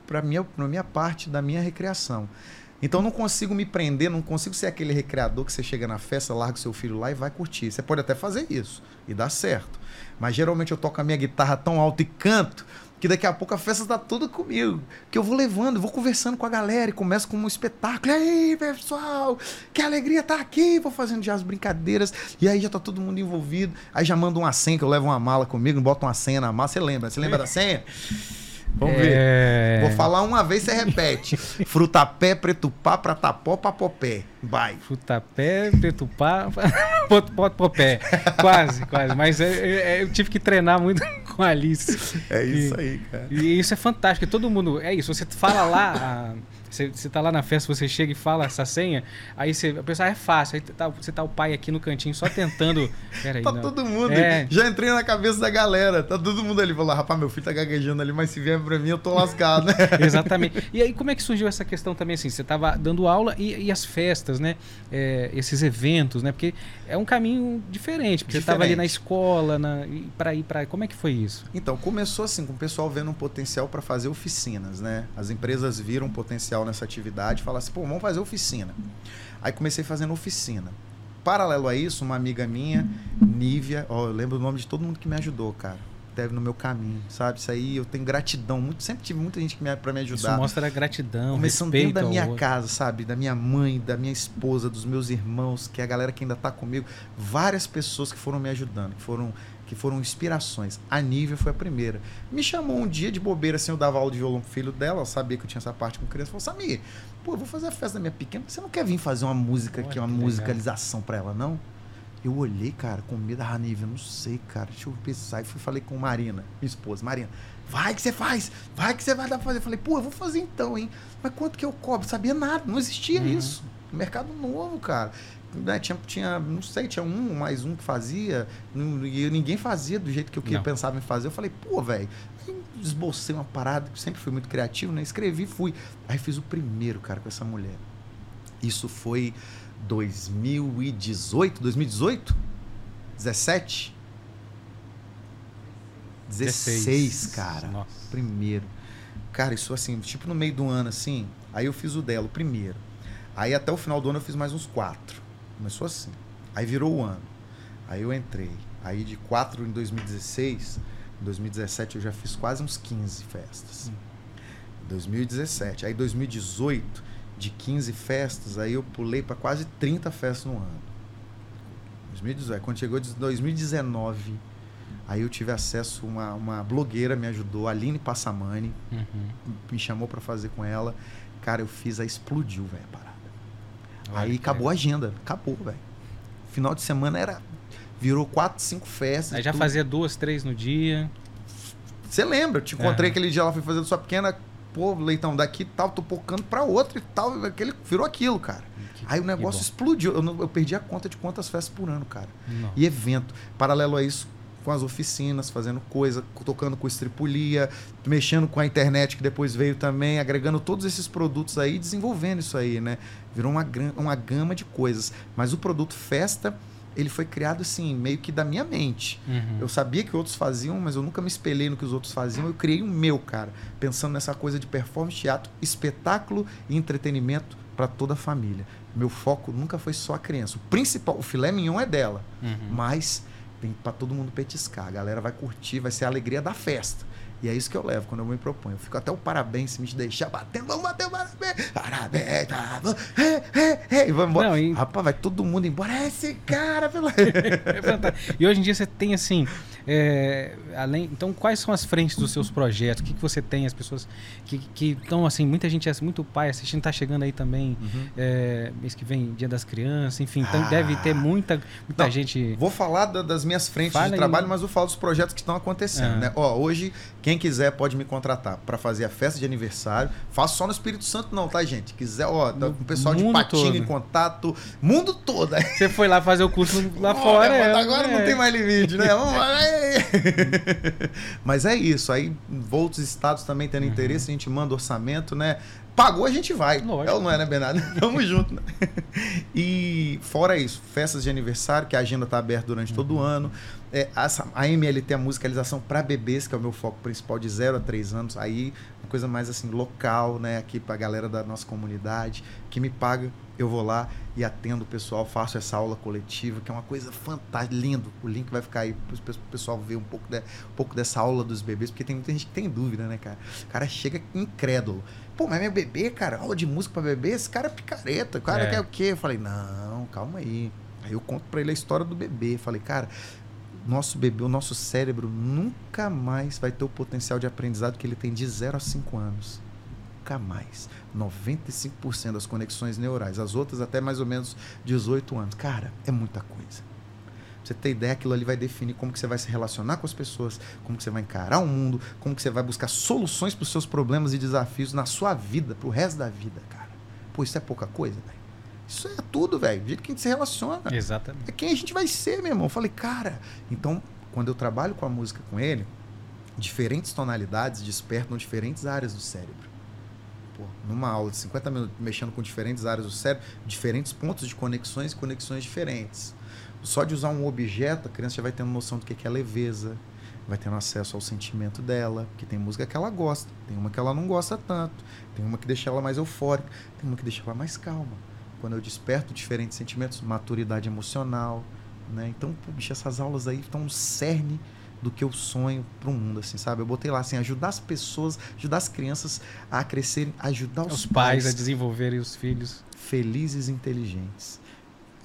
para minha, a minha parte da minha recreação. Então não consigo me prender, não consigo ser aquele recreador que você chega na festa, larga o seu filho lá e vai curtir. Você pode até fazer isso e dá certo. Mas geralmente eu toco a minha guitarra tão alto e canto que daqui a pouco a festa está tudo comigo. Que eu vou levando, vou conversando com a galera e começo com um espetáculo. E aí, pessoal, que alegria estar tá aqui. Vou fazendo já as brincadeiras. E aí já tá todo mundo envolvido. Aí já mando uma senha, que eu levo uma mala comigo, boto uma senha na mala. Você lembra? Você lembra da senha? Vamos é... ver. Vou falar uma vez, você repete. Frutapé, pretupá, pratapó, papopé. Vai. Frutapé, pretupá, popopé. quase, quase. Mas eu, é, é, eu, tive que treinar muito com a Alice. É isso e, aí, cara. E isso é fantástico. Todo mundo... É isso. Você fala lá... A, você, você tá lá na festa, você chega e fala essa senha, aí você, a pessoa ah, é fácil. Aí tá, você tá o pai aqui no cantinho só tentando. Pera aí, tá não. todo mundo. É. Já entrei na cabeça da galera. Tá todo mundo ali. Falou, rapaz, meu filho tá gaguejando ali, mas se vier pra mim, eu tô lascado. Exatamente. E aí, como é que surgiu essa questão também assim? Você tava dando aula e, e as festas, né? É, esses eventos, né? Porque é um caminho diferente. Porque diferente. você tava ali na escola, na, para ir para. Como é que foi isso? Então, começou assim, com o pessoal vendo um potencial para fazer oficinas, né? As empresas viram um potencial nessa atividade, falar assim, pô, vamos fazer oficina. Aí comecei fazendo oficina. Paralelo a isso, uma amiga minha, Nívia, ó, eu lembro o nome de todo mundo que me ajudou, cara. Deve no meu caminho, sabe? Isso aí eu tenho gratidão. Muito, sempre tive muita gente que me, para me ajudar. Isso mostra gratidão. Começando dentro da minha outro. casa, sabe? Da minha mãe, da minha esposa, dos meus irmãos, que é a galera que ainda tá comigo. Várias pessoas que foram me ajudando, que foram que foram inspirações. A Nívia foi a primeira. Me chamou um dia de bobeira, assim, eu dava aula de violão pro filho dela, ela sabia que eu tinha essa parte com criança. Falou, Samir, pô, eu vou fazer a festa da minha pequena, você não quer vir fazer uma música aqui, uma musicalização para ela, não? Eu olhei, cara, com medo da Nívia, não sei, cara, deixa eu pensar. E fui falei com Marina, minha esposa, Marina, vai que você faz, vai que você vai dar pra fazer. Eu falei, pô, eu vou fazer então, hein? Mas quanto que eu cobro? Sabia nada, não existia uhum. isso. Mercado novo, cara né, tinha, tinha, não sei, tinha um mais um que fazia, e ninguém fazia do jeito que eu não. pensava em fazer. Eu falei, pô, velho, esbocei uma parada, sempre fui muito criativo, né? Escrevi, fui. Aí fiz o primeiro, cara, com essa mulher. Isso foi 2018, 2018? 17? 16, 16 cara. Nossa. Primeiro. Cara, isso assim, tipo no meio do ano, assim. Aí eu fiz o dela, o primeiro. Aí até o final do ano eu fiz mais uns quatro. Começou assim. Aí virou o ano. Aí eu entrei. Aí de quatro em 2016, em 2017 eu já fiz quase uns 15 festas. Hum. 2017. Aí 2018, de 15 festas, aí eu pulei para quase 30 festas no ano. 2018. Quando chegou de 2019, aí eu tive acesso a uma, uma blogueira me ajudou, a Aline Passamani, Uhum. me chamou para fazer com ela. Cara, eu fiz, aí explodiu, velho. Olha aí acabou a legal. agenda, acabou, velho. Final de semana era virou quatro, cinco festas. Aí já tudo. fazia duas, três no dia. Você lembra? Eu te encontrei Aham. aquele dia lá, fui fazendo sua pequena, pô, leitão, daqui tal, tô pocando pra outra e tal. Aquele, virou aquilo, cara. Que- Aí o negócio explodiu. Eu, não- eu perdi a conta de quantas festas por ano, cara. Não. E evento. Paralelo a isso, com as oficinas, fazendo coisa, tocando com estripulia, mexendo com a internet que depois veio também, agregando todos esses produtos aí, desenvolvendo isso aí, né? Virou uma, uma gama de coisas. Mas o produto festa, ele foi criado assim, meio que da minha mente. Uhum. Eu sabia que outros faziam, mas eu nunca me espelhei no que os outros faziam. Eu criei o meu, cara, pensando nessa coisa de performance, teatro, espetáculo e entretenimento para toda a família. Meu foco nunca foi só a criança. O principal, o filé mignon é dela, Uhum. mas tem para todo mundo petiscar. A galera vai curtir, vai ser a alegria da festa. E é isso que eu levo quando eu me proponho. Eu fico até o parabéns se me deixar batendo. Vamos bater o parabéns. Parabéns. vamos, é, é, é, e vamos embora. Não, e- Rapaz, vai todo mundo embora. É esse cara, pelo É fantástico. E hoje em dia você tem assim, é, além, então quais são as frentes dos seus projetos? O que, que você tem? As pessoas que que estão assim, muita gente, muito pai assistindo, tá chegando aí também Uhum. é, mês que vem, Dia das Crianças, enfim, então Ah. deve ter muita, muita Não, gente. Vou falar da- das minhas frentes Fala de aí. trabalho, mas vou falar dos projetos que estão acontecendo, Ah. né? Ó, hoje, quem quiser pode me contratar para fazer a festa de aniversário. Faço só no Espírito Santo não, tá, gente? Quiser, ó, tá com o pessoal de mundo Patinga todo. em contato, mundo todo. Você foi lá fazer o curso lá Ó, fora. né, é, mas agora não é. tem mais limite, né? Vamos lá. Mas é isso. Aí, outros estados também tendo Uhum. interesse, a gente manda orçamento, né? Pagou, a gente vai. Lógico. É não é, né, Bernardo? Tamo junto, né? E fora isso, festas de aniversário, que a agenda tá aberta durante todo Uhum. o ano. É, essa- a MLT, a musicalização para bebês, que é o meu foco principal de 0 a 3 anos. Aí, uma coisa mais assim, local, né? Aqui pra galera da nossa comunidade, que me paga, eu vou lá e atendo o pessoal, faço essa aula coletiva, que é uma coisa fantástica, lindo. O link vai ficar aí para o pessoal ver um pouco, de- um pouco dessa aula dos bebês, porque tem muita gente que tem dúvida, né, cara? O cara chega incrédulo. Pô, mas meu bebê, cara, aula de música para bebê, esse cara é picareta. O cara É. quer o quê? Eu falei, não, calma aí. Aí eu conto para ele a história do bebê. Falei, cara, nosso bebê, o nosso cérebro nunca mais vai ter o potencial de aprendizado que ele tem de 0 a 5 anos. Nunca mais. 95% das conexões neurais, as outras até mais ou menos 18 anos. Cara, é muita coisa. Você ter ideia, aquilo ali vai definir como que você vai se relacionar com as pessoas, como que você vai encarar o mundo, como que você vai buscar soluções para os seus problemas e desafios na sua vida, pro resto da vida, cara. Pô, isso é pouca coisa, velho. Isso é tudo, velho. O jeito que a gente se relaciona Exatamente. é quem a gente vai ser, meu irmão. Eu falei, cara, então, quando eu trabalho com a música com ele, diferentes tonalidades despertam diferentes áreas do cérebro. Pô, numa aula de 50 minutos mexendo com diferentes áreas do cérebro, diferentes pontos de conexões e conexões diferentes. Só de usar um objeto, a criança já vai tendo noção do que que é leveza, vai tendo acesso ao sentimento dela, porque tem música que ela gosta, tem uma que ela não gosta tanto, tem uma que deixa ela mais eufórica, tem uma que deixa ela mais calma. Quando eu desperto diferentes sentimentos, maturidade emocional, né? Então, pô, bicho, essas aulas aí estão no cerne do que eu sonho para o mundo, assim, sabe? Eu botei lá assim, ajudar as pessoas, ajudar as crianças a crescerem, ajudar os, Os pais a desenvolverem os filhos. felizes e inteligentes.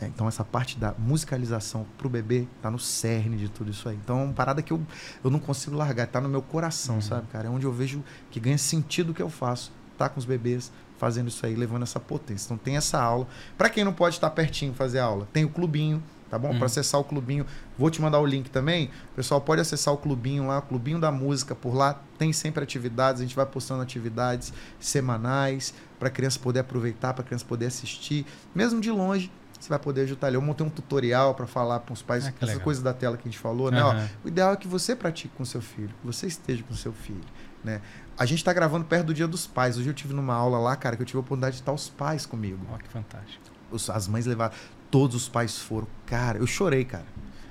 É, então essa parte da musicalização pro bebê tá no cerne de tudo isso aí. Então é uma parada que eu, eu não consigo largar, tá no meu coração, Uhum. sabe, cara? É onde eu vejo que ganha sentido o que eu faço. Tá com os bebês fazendo isso aí, levando essa potência. Então tem essa aula. Para quem não pode estar pertinho fazer aula, tem o clubinho, tá bom? Uhum. Para acessar o clubinho, vou te mandar o link também. O pessoal pode acessar o clubinho lá, o clubinho da música por lá. Tem sempre atividades, a gente vai postando atividades semanais para a criança poder aproveitar, para a criança poder assistir, mesmo de longe. Você vai poder ajudar ali. Eu montei um tutorial para falar para os pais Ah, que essas legal. coisas da tela que a gente falou, né? Ó, o ideal é que você pratique com seu filho, que você esteja com seu filho, né? A gente está gravando perto do Dia dos Pais. Hoje eu tive numa aula lá, cara, que eu tive a oportunidade de estar os pais comigo. Ó, que fantástico. Os- as mães levaram, todos os pais foram. Cara, eu chorei, cara.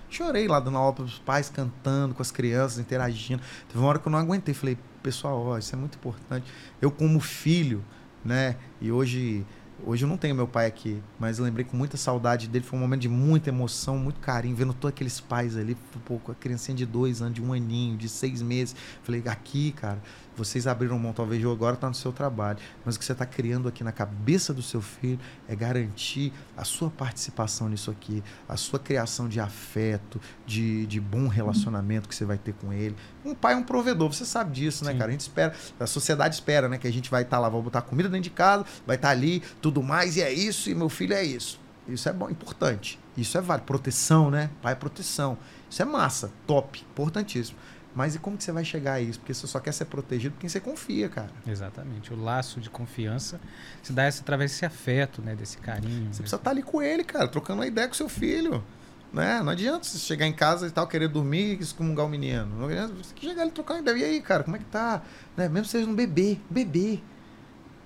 Chorei lá dando aula para os pais, cantando com as crianças, interagindo. Teve uma hora que eu não aguentei. Falei, pessoal, ó, isso é muito importante. Eu, como filho, né? E hoje Hoje eu não tenho meu pai aqui, mas eu lembrei com muita saudade dele. Foi um momento de muita emoção, muito carinho, vendo todos aqueles pais ali, pouco, a criancinha de dois anos, de um aninho, de seis meses. Falei, aqui, cara, vocês abriram mão, talvez eu agora está no seu trabalho, mas o que você está criando aqui na cabeça do seu filho é garantir a sua participação nisso aqui, a sua criação de afeto, de, de bom relacionamento que você vai ter com ele. Um pai é um provedor, você sabe disso, né, Sim. cara? A gente espera, a sociedade espera, né, que a gente vai estar tá lá, vai botar comida dentro de casa, vai estar tá ali, tudo mais, e é isso, e meu filho é isso. Isso é bom, importante. Isso é válido. Proteção, né? Pai é proteção. Isso é massa, top, importantíssimo. Mas e como que você vai chegar a isso? Porque você só quer ser protegido por quem você confia, cara. Exatamente. O laço de confiança se dá essa, através desse afeto, né? Desse carinho. Você precisa estar tá ali com ele, cara, trocando uma ideia com seu filho. Né? Não adianta você chegar em casa e tal, querer dormir e excomungar o menino. Não adianta você chegar ali trocar uma ideia. E aí, cara, como é que tá? Né? Mesmo seja um bebê, bebê.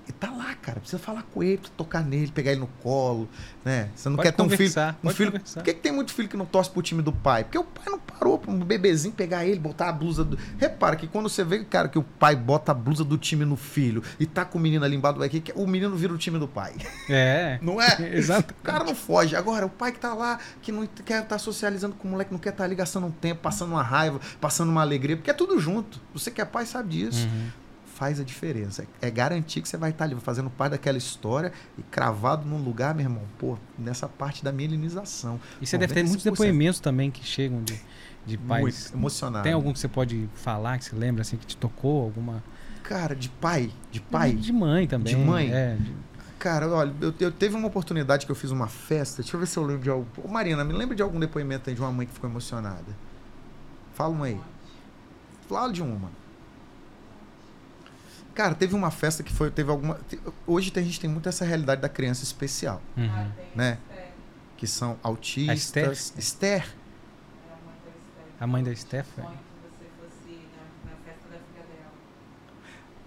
E tá lá, cara. Precisa falar com ele, tocar nele, pegar ele no colo, né? Você não pode quer ter um filho. Um filho Por que, que, tem muito filho que não torce pro time do pai? Porque o pai não parou para um bebezinho pegar ele, botar a blusa do. Repara que quando você vê, cara, que o pai bota a blusa do time no filho e tá com o menino ali embaixo do aqui, o menino vira o time do pai. É. Não é? Exato. O cara não foge. Agora, o pai que tá lá, que não quer estar tá socializando com o moleque, não quer estar tá ali gastando um tempo, passando uma raiva, passando uma alegria, porque é tudo junto. Você que é pai sabe disso. Uhum faz a diferença. É, é garantir que você vai estar ali fazendo parte daquela história e cravado num lugar, meu irmão, pô, nessa parte da milenização. E você deve ter muitos depoimentos também que chegam de, de pais. Muito emocionado. Tem algum que você pode falar, que você lembra, assim, que te tocou? Alguma. Cara, de pai. De pai. De, de mãe também. De mãe. É, de... Cara, olha, eu, eu, teve uma oportunidade que eu fiz uma festa. Deixa eu ver se eu lembro de algo. Ô, Marina, me lembra de algum depoimento aí de uma mãe que ficou emocionada? Fala uma aí. Fala de uma. Cara, teve uma festa que foi. Teve alguma. Hoje a gente tem muito essa realidade da criança especial. Uhum. Né? Que são autistas. A Esther. A mãe da Esther foi?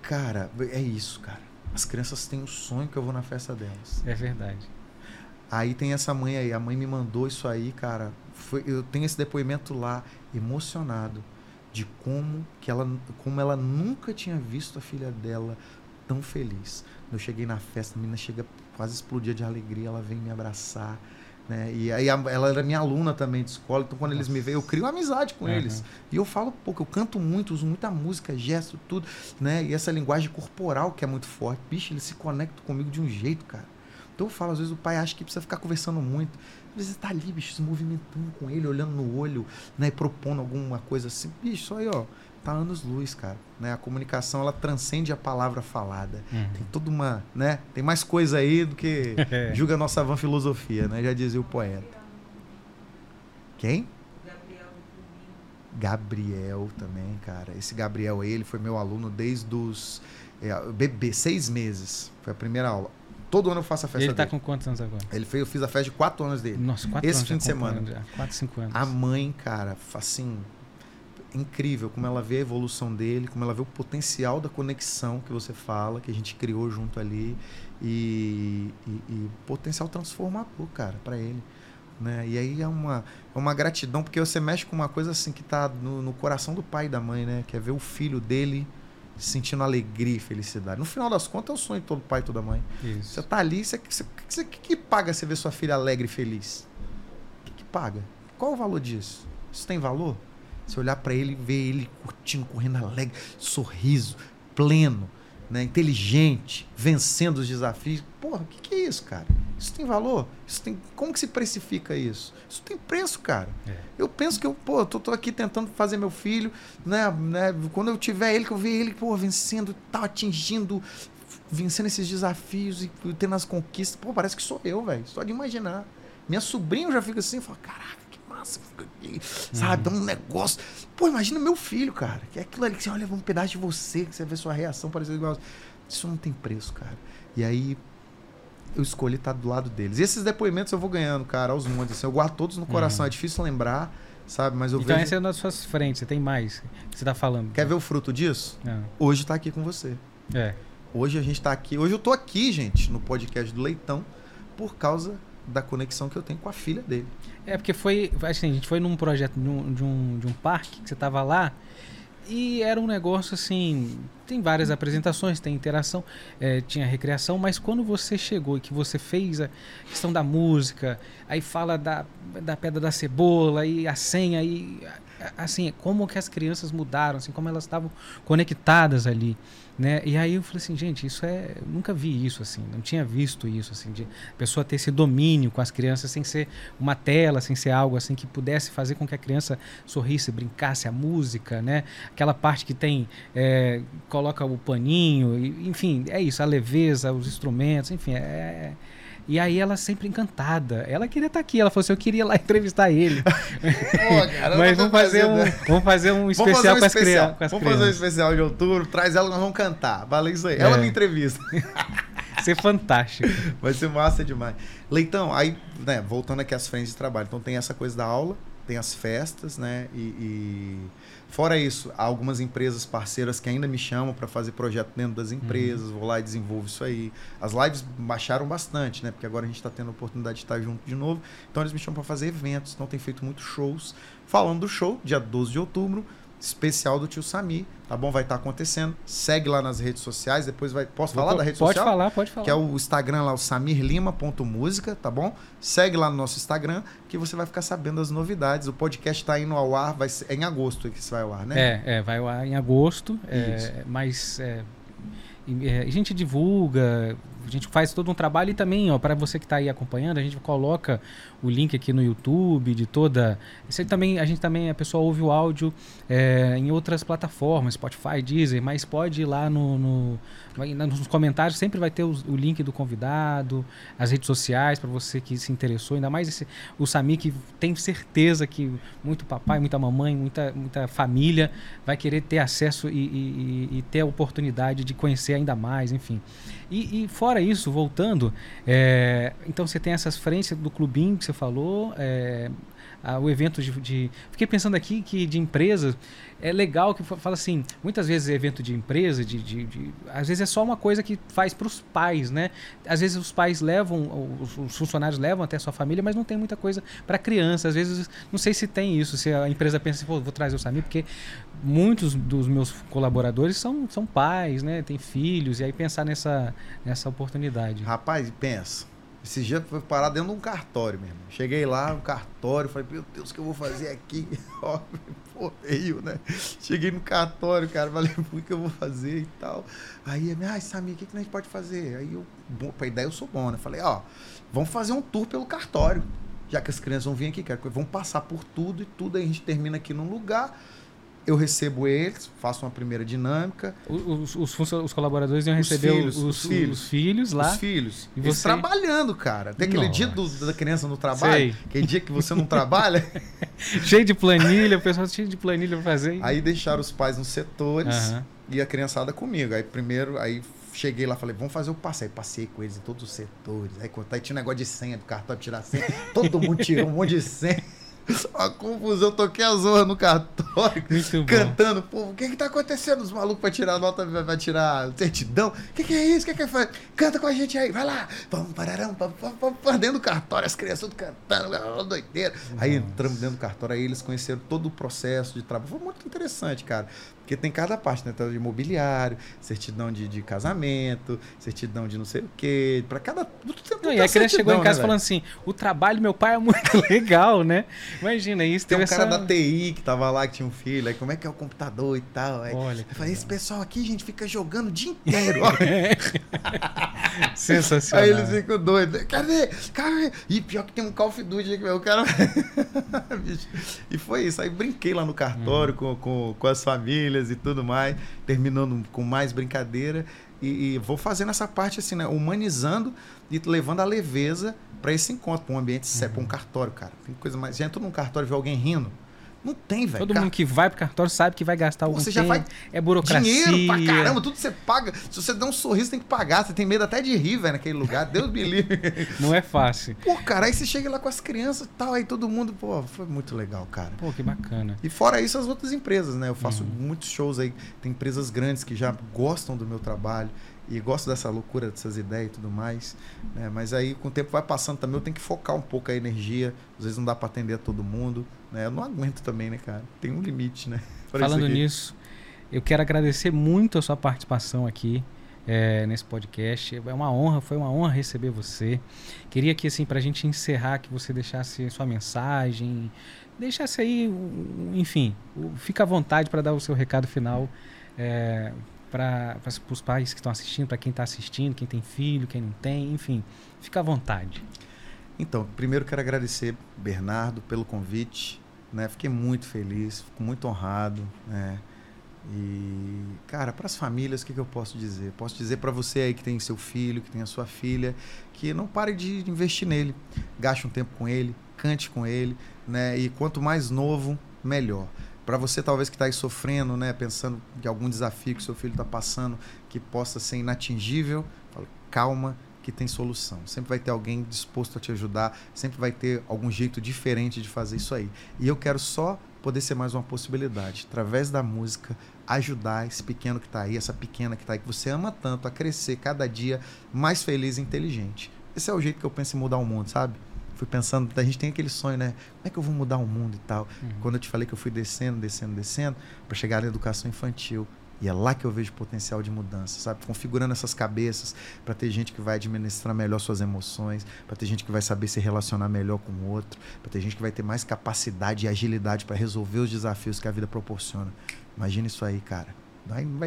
Cara, é isso, cara. As crianças têm o sonho que eu vou na festa delas. É verdade. Aí tem essa mãe aí, a mãe me mandou isso aí, cara. Foi, eu tenho esse depoimento lá, emocionado de como que ela, como ela nunca tinha visto a filha dela tão feliz. Eu cheguei na festa, a menina chega quase explodia de alegria, ela vem me abraçar. Né? E aí ela era minha aluna também de escola, então quando Nossa. eles me veem, eu crio uma amizade com uhum. eles. E eu falo pouco, eu canto muito, uso muita música, gesto, tudo, né? E essa linguagem corporal que é muito forte. Bicho, eles se conectam comigo de um jeito, cara. Então eu falo, às vezes o pai acha que precisa ficar conversando muito. Às vezes tá ali, bicho, se movimentando com ele, olhando no olho, né, propondo alguma coisa assim. Bicho, aí, ó, tá anos luz, cara. Né? A comunicação, ela transcende a palavra falada. Uhum. Tem toda uma, né? Tem mais coisa aí do que julga a nossa van filosofia, né? Já dizia o poeta. Quem? Gabriel também, cara. Esse Gabriel aí, ele foi meu aluno desde os é, bebê, seis meses. Foi a primeira aula. Todo ano eu faço a festa Ele tá dele. com quantos anos agora? Ele fez, eu fiz a festa de 4 anos dele. Nossa, 4 Esse anos. fim de semana. Já. 4, 5 anos. A mãe, cara, assim, incrível como ela vê a evolução dele, como ela vê o potencial da conexão que você fala, que a gente criou junto ali e, e, e potencial transformador, cara, para ele. Né? E aí é uma, é uma gratidão, porque você mexe com uma coisa assim que tá no, no coração do pai e da mãe, né? Que é ver o filho dele sentindo alegria e felicidade. No final das contas, é o sonho de todo pai e toda mãe. Isso. Você tá ali, você, você, você, que, que paga você ver sua filha alegre e feliz? O que, que paga? Qual o valor disso? Isso tem valor? Você olhar para ele e ver ele curtindo, correndo alegre, sorriso, pleno, né, inteligente, vencendo os desafios. Porra, o que, que, é isso, cara? Isso tem valor? Isso tem, como que se precifica isso? Isso tem preço, cara. É. Eu penso que eu, pô, tô, tô, aqui tentando fazer meu filho, né, né? Quando eu tiver ele, que eu ver ele, pô, vencendo, tal, atingindo, vencendo esses desafios e tendo as conquistas. Pô, parece que sou eu, velho. Só de imaginar. Minha sobrinha já fica assim, fala, caraca, que massa, aqui, sabe? Uhum. Dá um negócio. Pô, imagina meu filho, cara. Que é aquilo ali que você olha um pedaço de você, que você vê sua reação parecida igual. Isso não tem preço, cara. E aí eu escolhi estar do lado deles. E esses depoimentos eu vou ganhando, cara, aos montes. Assim, eu guardo todos no coração. Uhum. É difícil lembrar, sabe? Mas eu então vejo... esse é nas suas frentes. Você tem mais que você está falando. Quer ver o fruto disso? Não. Hoje está aqui com você. É. Hoje a gente está aqui. Hoje eu estou aqui, gente, no podcast do Leitão, por causa da conexão que eu tenho com a filha dele. É, porque foi. Assim, a gente foi num projeto de um, de um, de um parque que você tava lá. E era um negócio assim. Tem várias apresentações, tem interação, é, tinha recreação, mas quando você chegou e que você fez a questão da música, aí fala da, da pedra da cebola e a senha, e assim, como que as crianças mudaram, assim, como elas estavam conectadas ali. Né? E aí eu falei assim, gente, isso é. Nunca vi isso assim, não tinha visto isso, assim, de a pessoa ter esse domínio com as crianças sem ser uma tela, sem ser algo assim que pudesse fazer com que a criança sorrisse, brincasse, a música, né? Aquela parte que tem. É, coloca o paninho, enfim, é isso, a leveza, os instrumentos, enfim, é, e aí ela sempre encantada. Ela queria estar tá aqui. Ela falou assim: eu queria lá entrevistar ele. Pô, cara, Mas vamos fazer, um, vamos fazer um especial, um com, as especial. com as vamos crianças. fazer um especial de outubro, traz ela, nós vamos cantar. Valeu isso aí. É. Ela me entrevista. ser fantástico. Vai ser massa demais. Leitão, aí, né, voltando aqui às frentes de trabalho. Então tem essa coisa da aula, tem as festas, né? e... e Fora isso, há algumas empresas parceiras que ainda me chamam para fazer projeto dentro das empresas, uhum. vou lá e desenvolvo isso aí. As lives baixaram bastante, né? Porque agora a gente está tendo a oportunidade de estar junto de novo. Então eles me chamam para fazer eventos, então tem feito muitos shows. Falando do show, dia 12 de outubro, especial do tio Sami, tá bom? Vai estar tá acontecendo. Segue lá nas redes sociais, depois vai. Posso falar da rede pode social? Pode falar, pode falar. Que é o Instagram lá, o samirlima.música, tá bom? Segue lá no nosso Instagram que você vai ficar sabendo das novidades. O podcast está indo ao ar, vai ser, é em agosto que você vai ao ar, né? É, é vai ao ar em agosto. É, mas é, é, a gente divulga, a gente faz todo um trabalho e também, ó, para você que está aí acompanhando, a gente coloca o link aqui no YouTube de toda. Isso também, a gente também, a pessoa ouve o áudio é, em outras plataformas, Spotify, Deezer, mas pode ir lá no, no nos comentários, sempre vai ter o, o, link do convidado, as redes sociais para você que se interessou, ainda mais esse, o Sami que tem certeza que muito papai, muita mamãe, muita, muita família vai querer ter acesso e, e, e ter a oportunidade de conhecer ainda mais, enfim. E, e fora isso, voltando, é, então você tem essas frentes do clubinho que você falou, é, a, o evento de, de, Fiquei pensando aqui que de empresas é legal que fala assim, muitas vezes evento de empresa, de, de, de às vezes é só uma coisa que faz para os pais, né? Às vezes os pais levam, os, os, funcionários levam até a sua família, mas não tem muita coisa para criança. Às vezes, não sei se tem isso, se a empresa pensa assim, vou trazer o Samir, porque muitos dos meus colaboradores são, são pais, né? Tem filhos, e aí pensar nessa, nessa oportunidade. Rapaz, pensa esse dia foi parar dentro de um cartório mesmo. Cheguei lá, um cartório, falei, meu Deus, o que eu vou fazer aqui? Ó, né? Cheguei no cartório, cara, falei, o que eu vou fazer e tal. Aí, ai, Samir, o que, que a gente pode fazer? Aí eu, pra ideia eu sou bom, né? Falei, ó, vamos fazer um tour pelo cartório. Já que as crianças vão vir aqui, cara, vão passar por tudo e tudo, aí a gente termina aqui num lugar eu recebo eles, faço uma primeira dinâmica. Os, os, os colaboradores iam receber os filhos, os, os, filhos, os filhos lá. Os filhos. E você... trabalhando, cara. Tem aquele Nossa. dia do, da criança no trabalho, Sei. aquele dia que você não trabalha. cheio de planilha, o pessoal cheio de planilha pra fazer. Aí deixaram os pais nos setores uhum. e a criançada comigo. Aí primeiro, aí cheguei lá, falei, vamos fazer o passeio. Passei com eles em todos os setores. Aí, aí tinha um negócio de senha do cartão, tirar senha. Todo mundo tirou um monte de senha. Uma confusão, toquei a zorra no cartório, Muito cantando. Pô, o que que tá acontecendo? Os malucos pra tirar nota, vai tirar certidão. O que que é isso? O que que é? Canta com a gente aí, vai lá. Vamos, pararão, para dentro do cartório, as crianças tudo cantando, doideira. Nossa. Aí entramos dentro do cartório, aí eles conheceram todo o processo de trabalho. Foi muito interessante, cara. Porque tem cada parte, né? Tem de imobiliário, certidão de, de casamento, certidão de não sei o quê. Para cada. Não, e a criança chegou em casa né, falando assim: o trabalho do meu pai é muito legal, né? Imagina isso. Tem um essa... cara da TI que tava lá, que tinha um filho. Aí, como é que é o computador e tal? Aí, Olha. Esse pessoal aqui, gente, fica jogando o dia inteiro. Sensacional. Aí eles ficam doidos. Cadê? Cadê? E pior que tem um Call of Duty aqui, o cara. e foi isso. Aí brinquei lá no cartório hum. com, com, com as famílias e tudo mais, terminando com mais brincadeira. E, e vou fazendo essa parte assim, né? Humanizando e levando a leveza para esse encontro, para um ambiente, uhum. para um cartório, cara. Tem coisa mais. Já entrou num cartório e vê alguém rindo. Não tem, velho. Todo Car... mundo que vai pro cartório sabe que vai gastar algum você já vai É burocracia. Dinheiro pra caramba, tudo você paga. Se você der um sorriso, tem que pagar. Você tem medo até de rir, velho, naquele lugar. Deus me livre. Não é fácil. Pô, cara, aí você chega lá com as crianças e tal, aí todo mundo, pô, foi muito legal, cara. Pô, que bacana. E fora isso, as outras empresas, né? Eu faço uhum. muitos shows aí. Tem empresas grandes que já gostam do meu trabalho e gosto dessa loucura, dessas ideias e tudo mais. Né? Mas aí, com o tempo vai passando também, eu tenho que focar um pouco a energia. Às vezes não dá para atender a todo mundo. Né? Eu não aguento também, né, cara? Tem um limite, né? Falando nisso, eu quero agradecer muito a sua participação aqui. É, nesse podcast. É uma honra, foi uma honra receber você. Queria que, assim, para a gente encerrar, que você deixasse sua mensagem, deixasse aí, enfim, fica à vontade para dar o seu recado final é, para os pais que estão assistindo, para quem está assistindo, quem tem filho, quem não tem, enfim, fica à vontade. Então, primeiro quero agradecer Bernardo pelo convite, né? Fiquei muito feliz, fico muito honrado, né? E, cara, para as famílias, o que, que, eu posso dizer? Posso dizer para você aí que tem seu filho, que tem a sua filha, que não pare de investir nele. Gaste um tempo com ele, cante com ele, né? E quanto mais novo, melhor. Para você talvez que está aí sofrendo, né, pensando de algum desafio que seu filho está passando, que possa ser inatingível, fala, calma, que tem solução. Sempre vai ter alguém disposto a te ajudar, sempre vai ter algum jeito diferente de fazer isso aí. E eu quero só poder ser mais uma possibilidade, através da música, ajudar esse pequeno que está aí, essa pequena que está aí, que você ama tanto, a crescer cada dia mais feliz e inteligente. Esse é o jeito que eu penso em mudar o mundo, sabe? fui pensando, a gente tem aquele sonho, né? Como é que eu vou mudar o mundo e tal? Uhum. Quando eu te falei que eu fui descendo, descendo, descendo, para chegar na educação infantil. E é lá que eu vejo potencial de mudança, sabe? Configurando essas cabeças para ter gente que vai administrar melhor suas emoções, para ter gente que vai saber se relacionar melhor com o outro, para ter gente que vai ter mais capacidade e agilidade para resolver os desafios que a vida proporciona. Imagina isso aí, cara. Não vai, não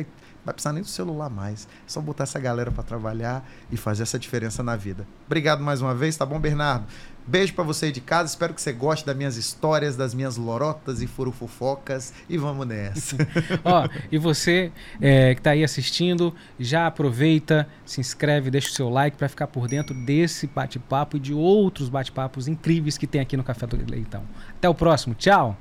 vai precisar nem do celular mais. É só botar essa galera para trabalhar e fazer essa diferença na vida. Obrigado mais uma vez, tá bom, Bernardo? Beijo para você aí de casa. Espero que você goste das minhas histórias, das minhas lorotas e furufofocas. E vamos nessa. Ó, e você é, que está aí assistindo, já aproveita, se inscreve, deixa o seu like para ficar por dentro desse bate-papo e de outros bate-papos incríveis que tem aqui no Café do Leitão. Até o próximo. Tchau!